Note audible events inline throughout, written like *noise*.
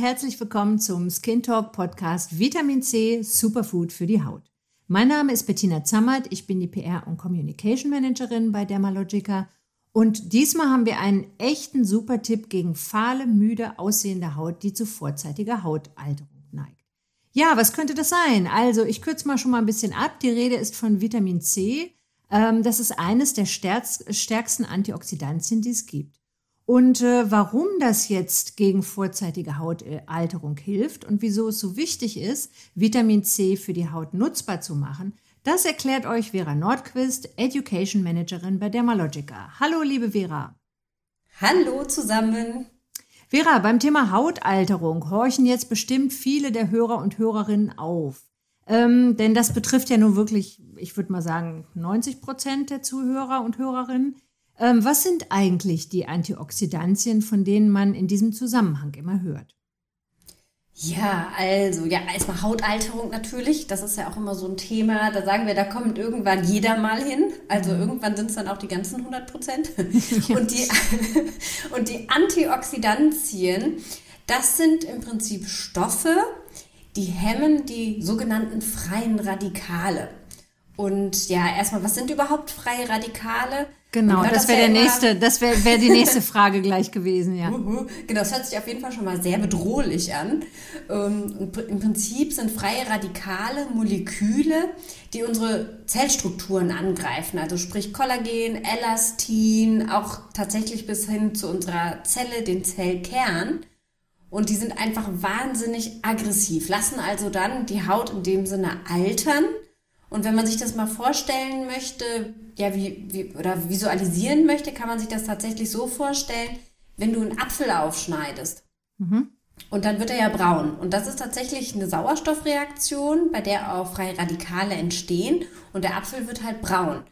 Herzlich willkommen zum Skin Talk Podcast Vitamin C Superfood für die Haut. Mein Name ist Bettina Zammert, ich bin die PR- und Communication Managerin bei Dermalogica und diesmal haben wir einen echten Supertipp gegen fahle, müde aussehende Haut, die zu vorzeitiger Hautalterung neigt. Ja, was könnte das sein? Also, ich kürze mal schon mal ein bisschen ab. Die Rede ist von Vitamin C. Ähm, das ist eines der stärksten Antioxidantien, die es gibt. Und äh, warum das jetzt gegen vorzeitige Hautalterung hilft und wieso es so wichtig ist, Vitamin C für die Haut nutzbar zu machen, das erklärt euch Vera Nordquist, Education Managerin bei Dermalogica. Hallo, liebe Vera. Hallo zusammen. Vera, beim Thema Hautalterung horchen jetzt bestimmt viele der Hörer und Hörerinnen auf. Ähm, denn das betrifft ja nun wirklich, ich würde mal sagen, 90 Prozent der Zuhörer und Hörerinnen. Ähm, was sind eigentlich die Antioxidantien, von denen man in diesem Zusammenhang immer hört? Ja, also, ja, erstmal Hautalterung natürlich. Das ist ja auch immer so ein Thema. Da sagen wir, da kommt irgendwann jeder mal hin. Also mhm. irgendwann sind es dann auch die ganzen 100 Prozent. *laughs* *laughs* Und, die, *laughs* und die Antioxidantien, das sind im Prinzip Stoffe, die hemmen die sogenannten freien Radikale. Und ja, erstmal, was sind überhaupt freie Radikale? Genau, das wäre ja der nächste, das wäre wär die nächste Frage gleich gewesen, ja. genau, das hört sich auf jeden Fall schon mal sehr bedrohlich an. Ähm, Im Prinzip sind freie Radikale Moleküle, die unsere Zellstrukturen angreifen, also sprich Kollagen, Elastin, auch tatsächlich bis hin zu unserer Zelle, den Zellkern. Und die sind einfach wahnsinnig aggressiv, lassen also dann die Haut in dem Sinne altern und wenn man sich das mal vorstellen möchte, ja, wie, wie, oder visualisieren möchte, kann man sich das tatsächlich so vorstellen, wenn du einen Apfel aufschneidest. Mhm. Und dann wird er ja braun. Und das ist tatsächlich eine Sauerstoffreaktion, bei der auch freie Radikale entstehen. Und der Apfel wird halt braun.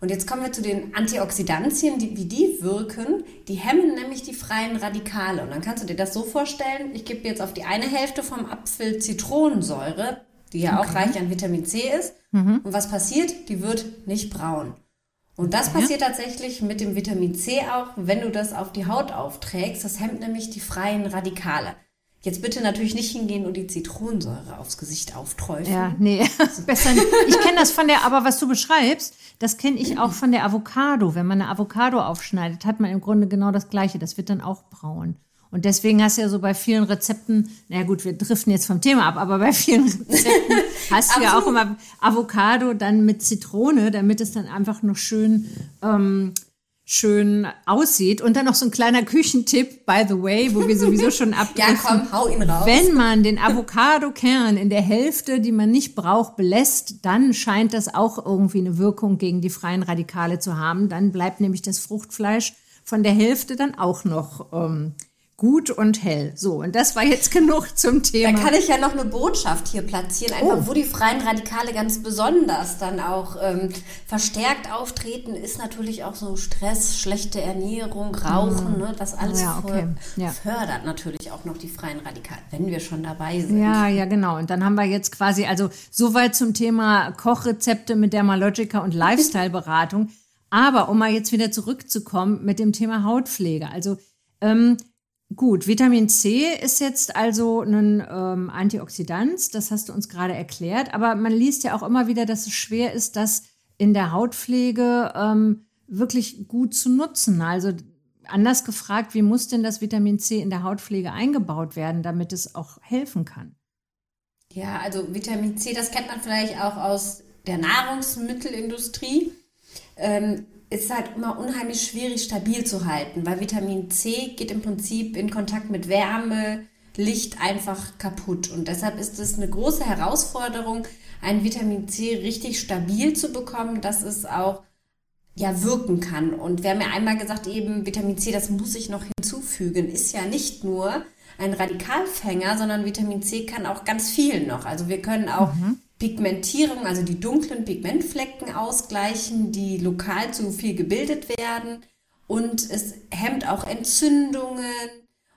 Und jetzt kommen wir zu den Antioxidantien, die, wie die wirken. Die hemmen nämlich die freien Radikale. Und dann kannst du dir das so vorstellen, ich gebe jetzt auf die eine Hälfte vom Apfel Zitronensäure, die ja okay. auch reich an Vitamin C ist. Mhm. Und was passiert? Die wird nicht braun. Und das okay. passiert tatsächlich mit dem Vitamin C auch, wenn du das auf die Haut aufträgst. Das hemmt nämlich die freien Radikale. Jetzt bitte natürlich nicht hingehen und die Zitronensäure aufs Gesicht aufträufeln. Ja, nee, *laughs* besser nicht. Ich kenne das von der, aber was du beschreibst, das kenne ich auch von der Avocado. Wenn man eine Avocado aufschneidet, hat man im Grunde genau das Gleiche. Das wird dann auch braun. Und deswegen hast du ja so bei vielen Rezepten, na gut, wir driften jetzt vom Thema ab, aber bei vielen *laughs* Rezepten hast du ja auch immer Avocado dann mit Zitrone, damit es dann einfach noch schön, ähm, schön aussieht. Und dann noch so ein kleiner Küchentipp, by the way, wo wir sowieso schon *laughs* abdriften. ja, komm, hau ihn raus. Wenn man den Avocado-Kern in der Hälfte, die man nicht braucht, belässt, dann scheint das auch irgendwie eine Wirkung gegen die freien Radikale zu haben. Dann bleibt nämlich das Fruchtfleisch von der Hälfte dann auch noch ähm, gut und hell. So, und das war jetzt *laughs* genug zum Thema. Da kann ich ja noch eine Botschaft hier platzieren, einfach oh. wo die freien Radikale ganz besonders dann auch ähm, verstärkt auftreten, ist natürlich auch so Stress, schlechte Ernährung, Rauchen, mm. ne? das alles ja, okay. ja. fördert natürlich auch noch die freien Radikale, wenn wir schon dabei sind. Ja, ja, genau. Und dann haben wir jetzt quasi, also soweit zum Thema Kochrezepte mit Dermalogica und Lifestyle-Beratung. Aber um mal jetzt wieder zurückzukommen mit dem Thema Hautpflege. Also ähm, Gut, Vitamin C ist jetzt also ein ähm, Antioxidant, das hast du uns gerade erklärt, aber man liest ja auch immer wieder, dass es schwer ist, das in der Hautpflege ähm, wirklich gut zu nutzen. Also anders gefragt, wie muss denn das Vitamin C in der Hautpflege eingebaut werden, damit es auch helfen kann? Ja, also Vitamin C, das kennt man vielleicht auch aus der Nahrungsmittelindustrie. Ähm, ist halt immer unheimlich schwierig stabil zu halten, weil Vitamin C geht im Prinzip in Kontakt mit Wärme, Licht einfach kaputt. Und deshalb ist es eine große Herausforderung, ein Vitamin C richtig stabil zu bekommen, dass es auch ja wirken kann. Und wir haben ja einmal gesagt, eben Vitamin C, das muss ich noch hinzufügen, ist ja nicht nur ein Radikalfänger, sondern Vitamin C kann auch ganz viel noch. Also wir können auch mhm. Pigmentierung, also die dunklen Pigmentflecken ausgleichen, die lokal zu viel gebildet werden. Und es hemmt auch Entzündungen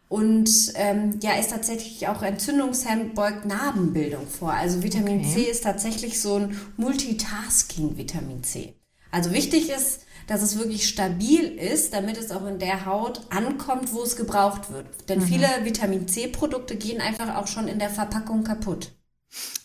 und ähm, ja, ist tatsächlich auch entzündungshemmend, beugt Narbenbildung vor. Also Vitamin okay. C ist tatsächlich so ein Multitasking-Vitamin C. Also wichtig ist, dass es wirklich stabil ist, damit es auch in der Haut ankommt, wo es gebraucht wird. Denn mhm. viele Vitamin C-Produkte gehen einfach auch schon in der Verpackung kaputt.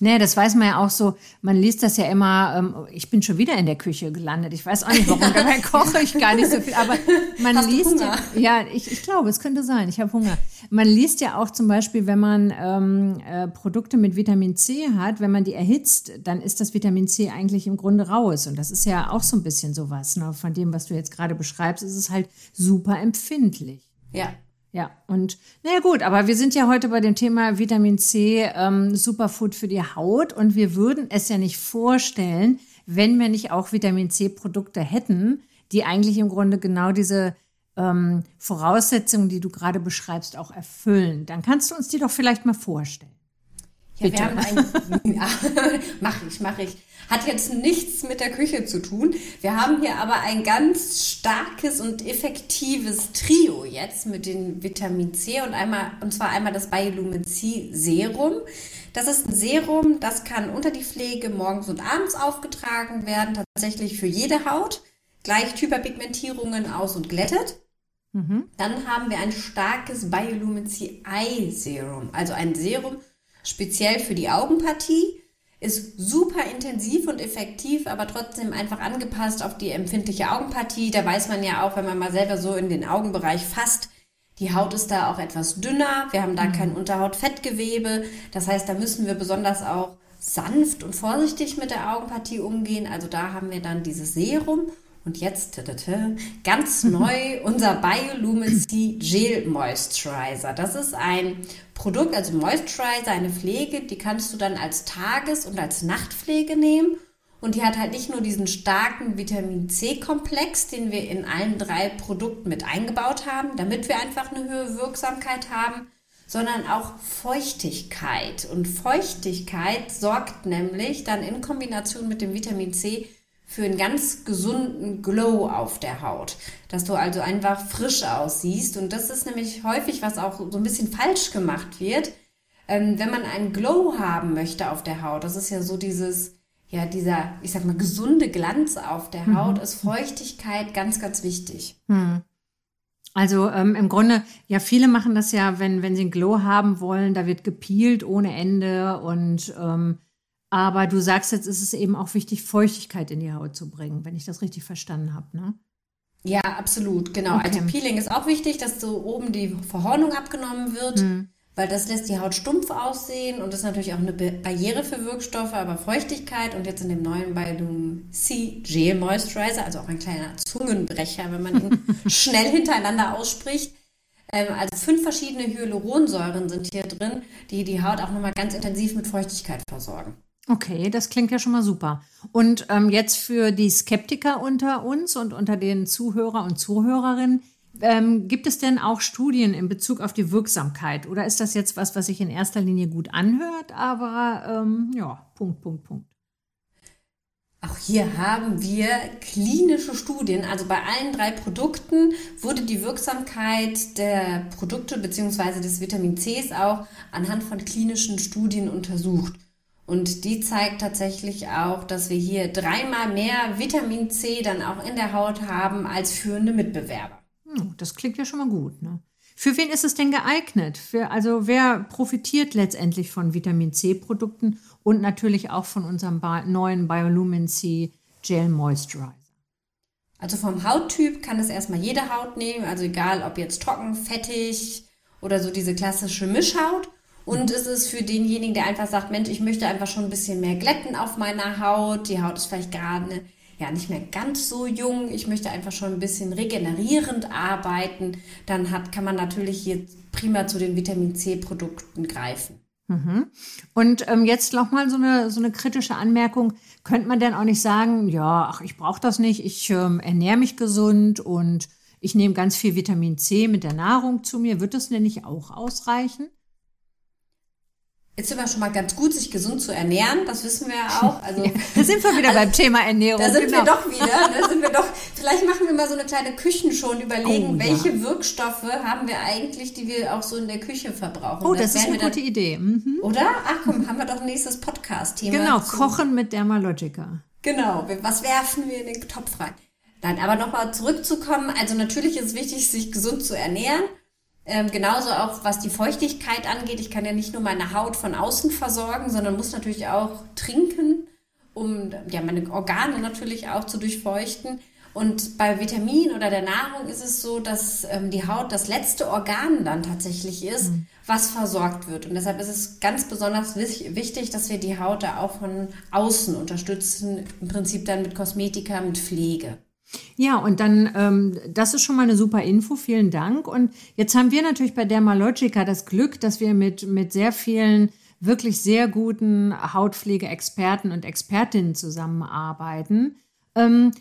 Nee, das weiß man ja auch so. Man liest das ja immer, ähm, ich bin schon wieder in der Küche gelandet. Ich weiß auch nicht warum, dabei koche ich gar nicht so viel. Aber man Hast liest ja, ja, ich, ich glaube, es könnte sein. Ich habe Hunger. Man liest ja auch zum Beispiel, wenn man ähm, äh, Produkte mit Vitamin C hat, wenn man die erhitzt, dann ist das Vitamin C eigentlich im Grunde raus. Und das ist ja auch so ein bisschen sowas. Ne? Von dem, was du jetzt gerade beschreibst, ist es halt super empfindlich. Ja, ja, und naja gut, aber wir sind ja heute bei dem Thema Vitamin C, ähm, Superfood für die Haut und wir würden es ja nicht vorstellen, wenn wir nicht auch Vitamin C-Produkte hätten, die eigentlich im Grunde genau diese ähm, Voraussetzungen, die du gerade beschreibst, auch erfüllen. Dann kannst du uns die doch vielleicht mal vorstellen. Ja, wir haben ein, *laughs* ja, mach ich, mach ich. Hat jetzt nichts mit der Küche zu tun. Wir haben hier aber ein ganz starkes und effektives Trio jetzt mit dem Vitamin C und einmal, und zwar einmal das Biolumin C Serum. Das ist ein Serum, das kann unter die Pflege morgens und abends aufgetragen werden, tatsächlich für jede Haut, gleicht Hyperpigmentierungen aus und glättet. Mhm. Dann haben wir ein starkes Biolumin C Eye Serum, also ein Serum speziell für die Augenpartie ist super intensiv und effektiv, aber trotzdem einfach angepasst auf die empfindliche Augenpartie. Da weiß man ja auch, wenn man mal selber so in den Augenbereich fasst, die Haut ist da auch etwas dünner. Wir haben da mhm. kein Unterhautfettgewebe. Das heißt, da müssen wir besonders auch sanft und vorsichtig mit der Augenpartie umgehen. Also da haben wir dann dieses Serum. Und jetzt ganz neu *laughs* unser Bioluminescent Gel Moisturizer. Das ist ein Produkt, also Moisturizer, eine Pflege, die kannst du dann als Tages- und als Nachtpflege nehmen. Und die hat halt nicht nur diesen starken Vitamin C-Komplex, den wir in allen drei Produkten mit eingebaut haben, damit wir einfach eine höhere Wirksamkeit haben, sondern auch Feuchtigkeit. Und Feuchtigkeit sorgt nämlich dann in Kombination mit dem Vitamin C für einen ganz gesunden Glow auf der Haut, dass du also einfach frisch aussiehst. Und das ist nämlich häufig, was auch so ein bisschen falsch gemacht wird. Ähm, wenn man einen Glow haben möchte auf der Haut, das ist ja so dieses, ja, dieser, ich sag mal, gesunde Glanz auf der mhm. Haut, ist Feuchtigkeit ganz, ganz wichtig. Mhm. Also ähm, im Grunde, ja, viele machen das ja, wenn, wenn sie einen Glow haben wollen, da wird gepielt ohne Ende und ähm, aber du sagst jetzt, ist es eben auch wichtig, Feuchtigkeit in die Haut zu bringen, wenn ich das richtig verstanden habe, ne? Ja, absolut, genau. Okay. Also Peeling ist auch wichtig, dass so oben die Verhornung abgenommen wird, hm. weil das lässt die Haut stumpf aussehen und ist natürlich auch eine Barriere für Wirkstoffe, aber Feuchtigkeit und jetzt in dem neuen Biolum C Gel Moisturizer, also auch ein kleiner Zungenbrecher, wenn man ihn *laughs* schnell hintereinander ausspricht. Ähm, also fünf verschiedene Hyaluronsäuren sind hier drin, die die Haut auch nochmal ganz intensiv mit Feuchtigkeit versorgen. Okay, das klingt ja schon mal super. Und ähm, jetzt für die Skeptiker unter uns und unter den Zuhörer und Zuhörerinnen, ähm, gibt es denn auch Studien in Bezug auf die Wirksamkeit? Oder ist das jetzt was, was sich in erster Linie gut anhört, aber ähm, ja, Punkt, Punkt, Punkt. Auch hier haben wir klinische Studien. Also bei allen drei Produkten wurde die Wirksamkeit der Produkte bzw. des Vitamin Cs auch anhand von klinischen Studien untersucht. Und die zeigt tatsächlich auch, dass wir hier dreimal mehr Vitamin C dann auch in der Haut haben als führende Mitbewerber. Hm, das klingt ja schon mal gut. Ne? Für wen ist es denn geeignet? Für, also wer profitiert letztendlich von Vitamin C-Produkten und natürlich auch von unserem neuen Biolumin C Gel Moisturizer? Also vom Hauttyp kann es erstmal jede Haut nehmen, also egal ob jetzt trocken, fettig oder so diese klassische Mischhaut. Und es ist für denjenigen, der einfach sagt, Mensch, ich möchte einfach schon ein bisschen mehr glätten auf meiner Haut. Die Haut ist vielleicht gerade ja nicht mehr ganz so jung. Ich möchte einfach schon ein bisschen regenerierend arbeiten. Dann hat, kann man natürlich hier prima zu den Vitamin C Produkten greifen. Mhm. Und ähm, jetzt noch mal so eine, so eine kritische Anmerkung. Könnte man denn auch nicht sagen, ja, ach, ich brauche das nicht, ich ähm, ernähre mich gesund und ich nehme ganz viel Vitamin C mit der Nahrung zu mir. Wird das denn nicht auch ausreichen? Ist immer schon mal ganz gut, sich gesund zu ernähren, das wissen wir ja auch. Also, ja, *laughs* da sind wir wieder also, beim Thema Ernährung. Da sind genau. wir doch wieder. Da sind wir doch, vielleicht machen wir mal so eine kleine Küchenshow und überlegen, oh, welche ja. Wirkstoffe haben wir eigentlich, die wir auch so in der Küche verbrauchen. Oh, das, das ist eine gute Idee. Mhm. Oder? Ach komm, haben wir doch ein nächstes Podcast-Thema. Genau, dazu. Kochen mit Dermalogica. Genau, was werfen wir in den Topf rein? Nein, aber nochmal zurückzukommen, also natürlich ist es wichtig, sich gesund zu ernähren. Ähm, genauso auch was die Feuchtigkeit angeht. Ich kann ja nicht nur meine Haut von außen versorgen, sondern muss natürlich auch trinken, um ja, meine Organe natürlich auch zu durchfeuchten. Und bei Vitamin oder der Nahrung ist es so, dass ähm, die Haut das letzte Organ dann tatsächlich ist, mhm. was versorgt wird. Und deshalb ist es ganz besonders wichtig, dass wir die Haut da auch von außen unterstützen, im Prinzip dann mit Kosmetika, mit Pflege. Ja, und dann, ähm, das ist schon mal eine super Info, vielen Dank. Und jetzt haben wir natürlich bei Dermalogica das Glück, dass wir mit, mit sehr vielen wirklich sehr guten Hautpflegeexperten und Expertinnen zusammenarbeiten. Ähm,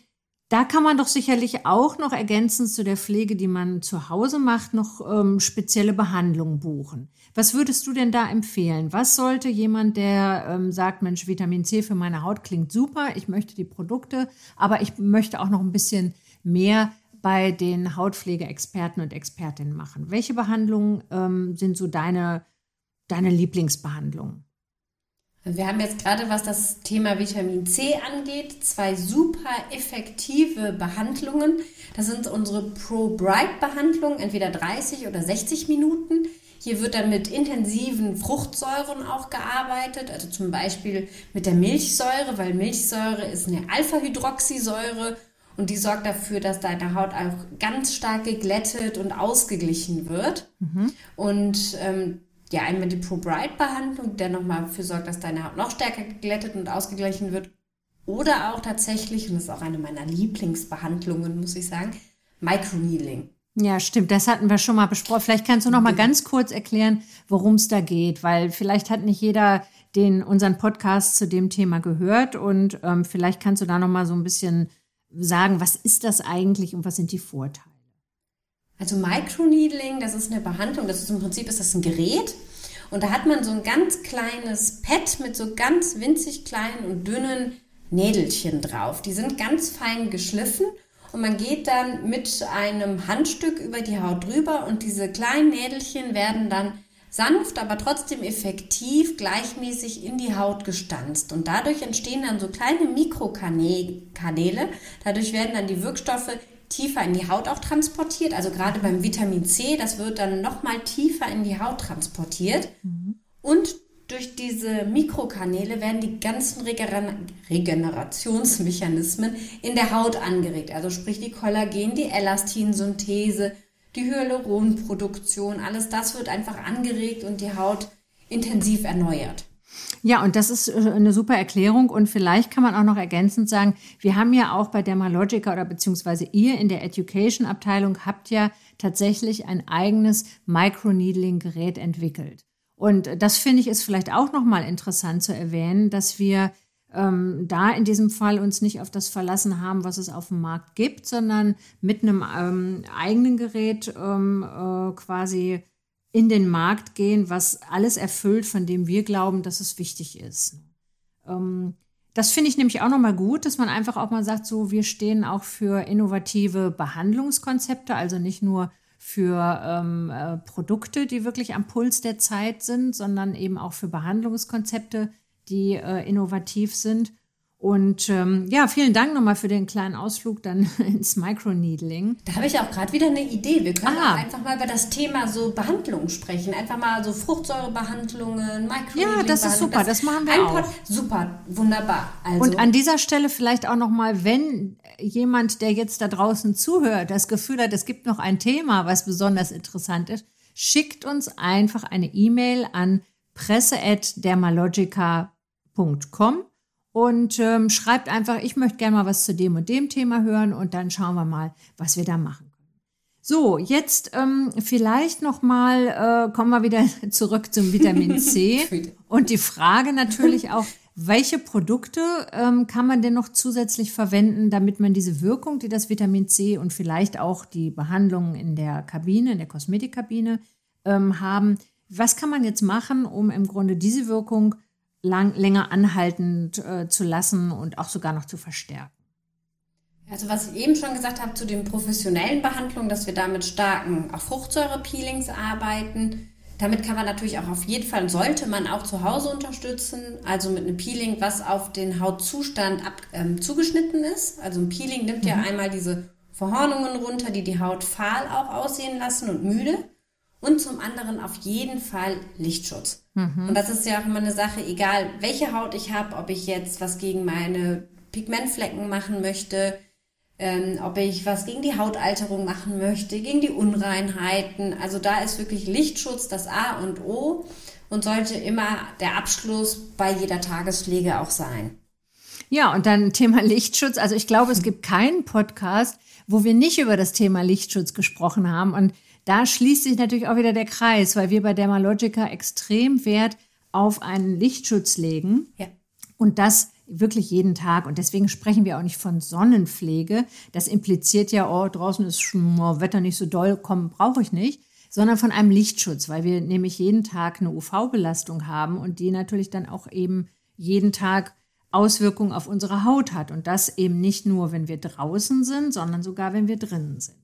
da kann man doch sicherlich auch noch ergänzend zu der Pflege, die man zu Hause macht, noch ähm, spezielle Behandlungen buchen. Was würdest du denn da empfehlen? Was sollte jemand, der ähm, sagt, Mensch, Vitamin C für meine Haut klingt super, ich möchte die Produkte, aber ich möchte auch noch ein bisschen mehr bei den Hautpflegeexperten und Expertinnen machen? Welche Behandlungen ähm, sind so deine, deine Lieblingsbehandlungen? Wir haben jetzt gerade, was das Thema Vitamin C angeht, zwei super effektive Behandlungen. Das sind unsere Pro-Bright-Behandlungen, entweder 30 oder 60 Minuten. Hier wird dann mit intensiven Fruchtsäuren auch gearbeitet, also zum Beispiel mit der Milchsäure, weil Milchsäure ist eine Alpha-Hydroxysäure und die sorgt dafür, dass deine Haut auch ganz stark geglättet und ausgeglichen wird. Mhm. Und ähm, ja, einmal die Pro Bright Behandlung, der nochmal dafür sorgt, dass deine Haut noch stärker geglättet und ausgeglichen wird. Oder auch tatsächlich, und das ist auch eine meiner Lieblingsbehandlungen, muss ich sagen, Microneedling. Ja, stimmt. Das hatten wir schon mal besprochen. Vielleicht kannst du noch mal ganz kurz erklären, worum es da geht, weil vielleicht hat nicht jeder den unseren Podcast zu dem Thema gehört und ähm, vielleicht kannst du da noch mal so ein bisschen sagen, was ist das eigentlich und was sind die Vorteile? Also Microneedling, das ist eine Behandlung, das ist im Prinzip ist das ein Gerät und da hat man so ein ganz kleines Pad mit so ganz winzig kleinen und dünnen Nädelchen drauf. Die sind ganz fein geschliffen und man geht dann mit einem Handstück über die Haut drüber und diese kleinen Nädelchen werden dann sanft, aber trotzdem effektiv gleichmäßig in die Haut gestanzt. Und dadurch entstehen dann so kleine Mikrokanäle. Dadurch werden dann die Wirkstoffe tiefer in die Haut auch transportiert. Also gerade beim Vitamin C, das wird dann nochmal tiefer in die Haut transportiert. Mhm. Und durch diese Mikrokanäle werden die ganzen Regenerationsmechanismen in der Haut angeregt. Also sprich die Kollagen, die Elastinsynthese, die Hyaluronproduktion, alles das wird einfach angeregt und die Haut intensiv erneuert. Ja, und das ist äh, eine super Erklärung. Und vielleicht kann man auch noch ergänzend sagen, wir haben ja auch bei Dermalogica oder beziehungsweise ihr in der Education-Abteilung habt ja tatsächlich ein eigenes Microneedling-Gerät entwickelt. Und das finde ich ist vielleicht auch nochmal interessant zu erwähnen, dass wir ähm, da in diesem Fall uns nicht auf das verlassen haben, was es auf dem Markt gibt, sondern mit einem ähm, eigenen Gerät ähm, äh, quasi in den Markt gehen, was alles erfüllt, von dem wir glauben, dass es wichtig ist. Ähm, das finde ich nämlich auch nochmal gut, dass man einfach auch mal sagt, so wir stehen auch für innovative Behandlungskonzepte, also nicht nur für ähm, äh, Produkte, die wirklich am Puls der Zeit sind, sondern eben auch für Behandlungskonzepte, die äh, innovativ sind. Und ähm, ja, vielen Dank nochmal für den kleinen Ausflug dann *laughs* ins Microneedling. Da habe ich auch gerade wieder eine Idee. Wir können ah. einfach mal über das Thema so Behandlungen sprechen. Einfach mal so Fruchtsäurebehandlungen, Microneedling. Ja, das ist super, das, das machen wir auch. Super, wunderbar. Also. Und an dieser Stelle vielleicht auch nochmal, wenn jemand, der jetzt da draußen zuhört, das Gefühl hat, es gibt noch ein Thema, was besonders interessant ist, schickt uns einfach eine E-Mail an presse.dermalogica.com und ähm, schreibt einfach, ich möchte gerne mal was zu dem und dem Thema hören und dann schauen wir mal, was wir da machen können. So, jetzt ähm, vielleicht noch mal äh, kommen wir wieder *laughs* zurück zum Vitamin C *laughs* und die Frage natürlich auch, welche Produkte ähm, kann man denn noch zusätzlich verwenden, damit man diese Wirkung, die das Vitamin C und vielleicht auch die Behandlungen in der Kabine, in der Kosmetikkabine ähm, haben, Was kann man jetzt machen, um im Grunde diese Wirkung lang, länger anhaltend äh, zu lassen und auch sogar noch zu verstärken? Also was ich eben schon gesagt habe zu den professionellen Behandlungen, dass wir da mit starken auch Fruchtsäurepeelings arbeiten. Damit kann man natürlich auch auf jeden Fall, sollte man auch zu Hause unterstützen, also mit einem Peeling, was auf den Hautzustand ab, ähm, zugeschnitten ist. Also ein Peeling nimmt mhm. ja einmal diese Verhornungen runter, die die Haut fahl auch aussehen lassen und müde. Und zum anderen auf jeden Fall Lichtschutz. Mhm. Und das ist ja auch immer eine Sache, egal welche Haut ich habe, ob ich jetzt was gegen meine Pigmentflecken machen möchte, ähm, ob ich was gegen die Hautalterung machen möchte, gegen die Unreinheiten. Also da ist wirklich Lichtschutz das A und O und sollte immer der Abschluss bei jeder Tagespflege auch sein. Ja, und dann Thema Lichtschutz. Also ich glaube, es gibt keinen Podcast, wo wir nicht über das Thema Lichtschutz gesprochen haben. Und da schließt sich natürlich auch wieder der Kreis, weil wir bei Dermalogica extrem Wert auf einen Lichtschutz legen. Ja. Und das wirklich jeden Tag. Und deswegen sprechen wir auch nicht von Sonnenpflege. Das impliziert ja, oh, draußen ist oh, Wetter nicht so doll, komm, brauche ich nicht. Sondern von einem Lichtschutz, weil wir nämlich jeden Tag eine UV-Belastung haben und die natürlich dann auch eben jeden Tag Auswirkungen auf unsere Haut hat. Und das eben nicht nur, wenn wir draußen sind, sondern sogar, wenn wir drinnen sind.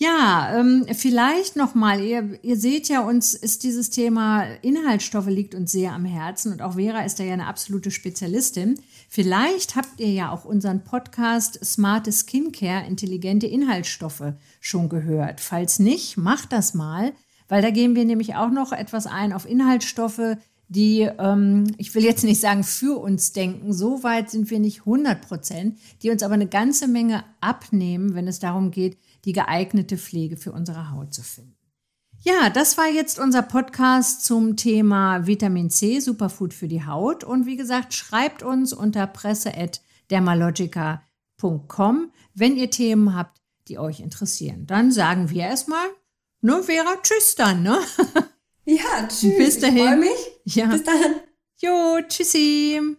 Ja, ähm, vielleicht nochmal, ihr, ihr seht ja, uns ist dieses Thema Inhaltsstoffe liegt uns sehr am Herzen und auch Vera ist da ja eine absolute Spezialistin. Vielleicht habt ihr ja auch unseren Podcast Smarte Skincare, intelligente Inhaltsstoffe schon gehört. Falls nicht, macht das mal, weil da gehen wir nämlich auch noch etwas ein auf Inhaltsstoffe, die, ähm, ich will jetzt nicht sagen für uns denken, so weit sind wir nicht 100 Prozent, die uns aber eine ganze Menge abnehmen, wenn es darum geht, die geeignete Pflege für unsere Haut zu finden. Ja, das war jetzt unser Podcast zum Thema Vitamin C, Superfood für die Haut. Und wie gesagt, schreibt uns unter presse.dermalogica.com, wenn ihr Themen habt, die euch interessieren. Dann sagen wir erstmal, ne, Vera, tschüss dann, ne? Ja, *laughs* tschüss. Bis dahin. Ich freue mich. Ja. Bis dann. Jo, tschüssi.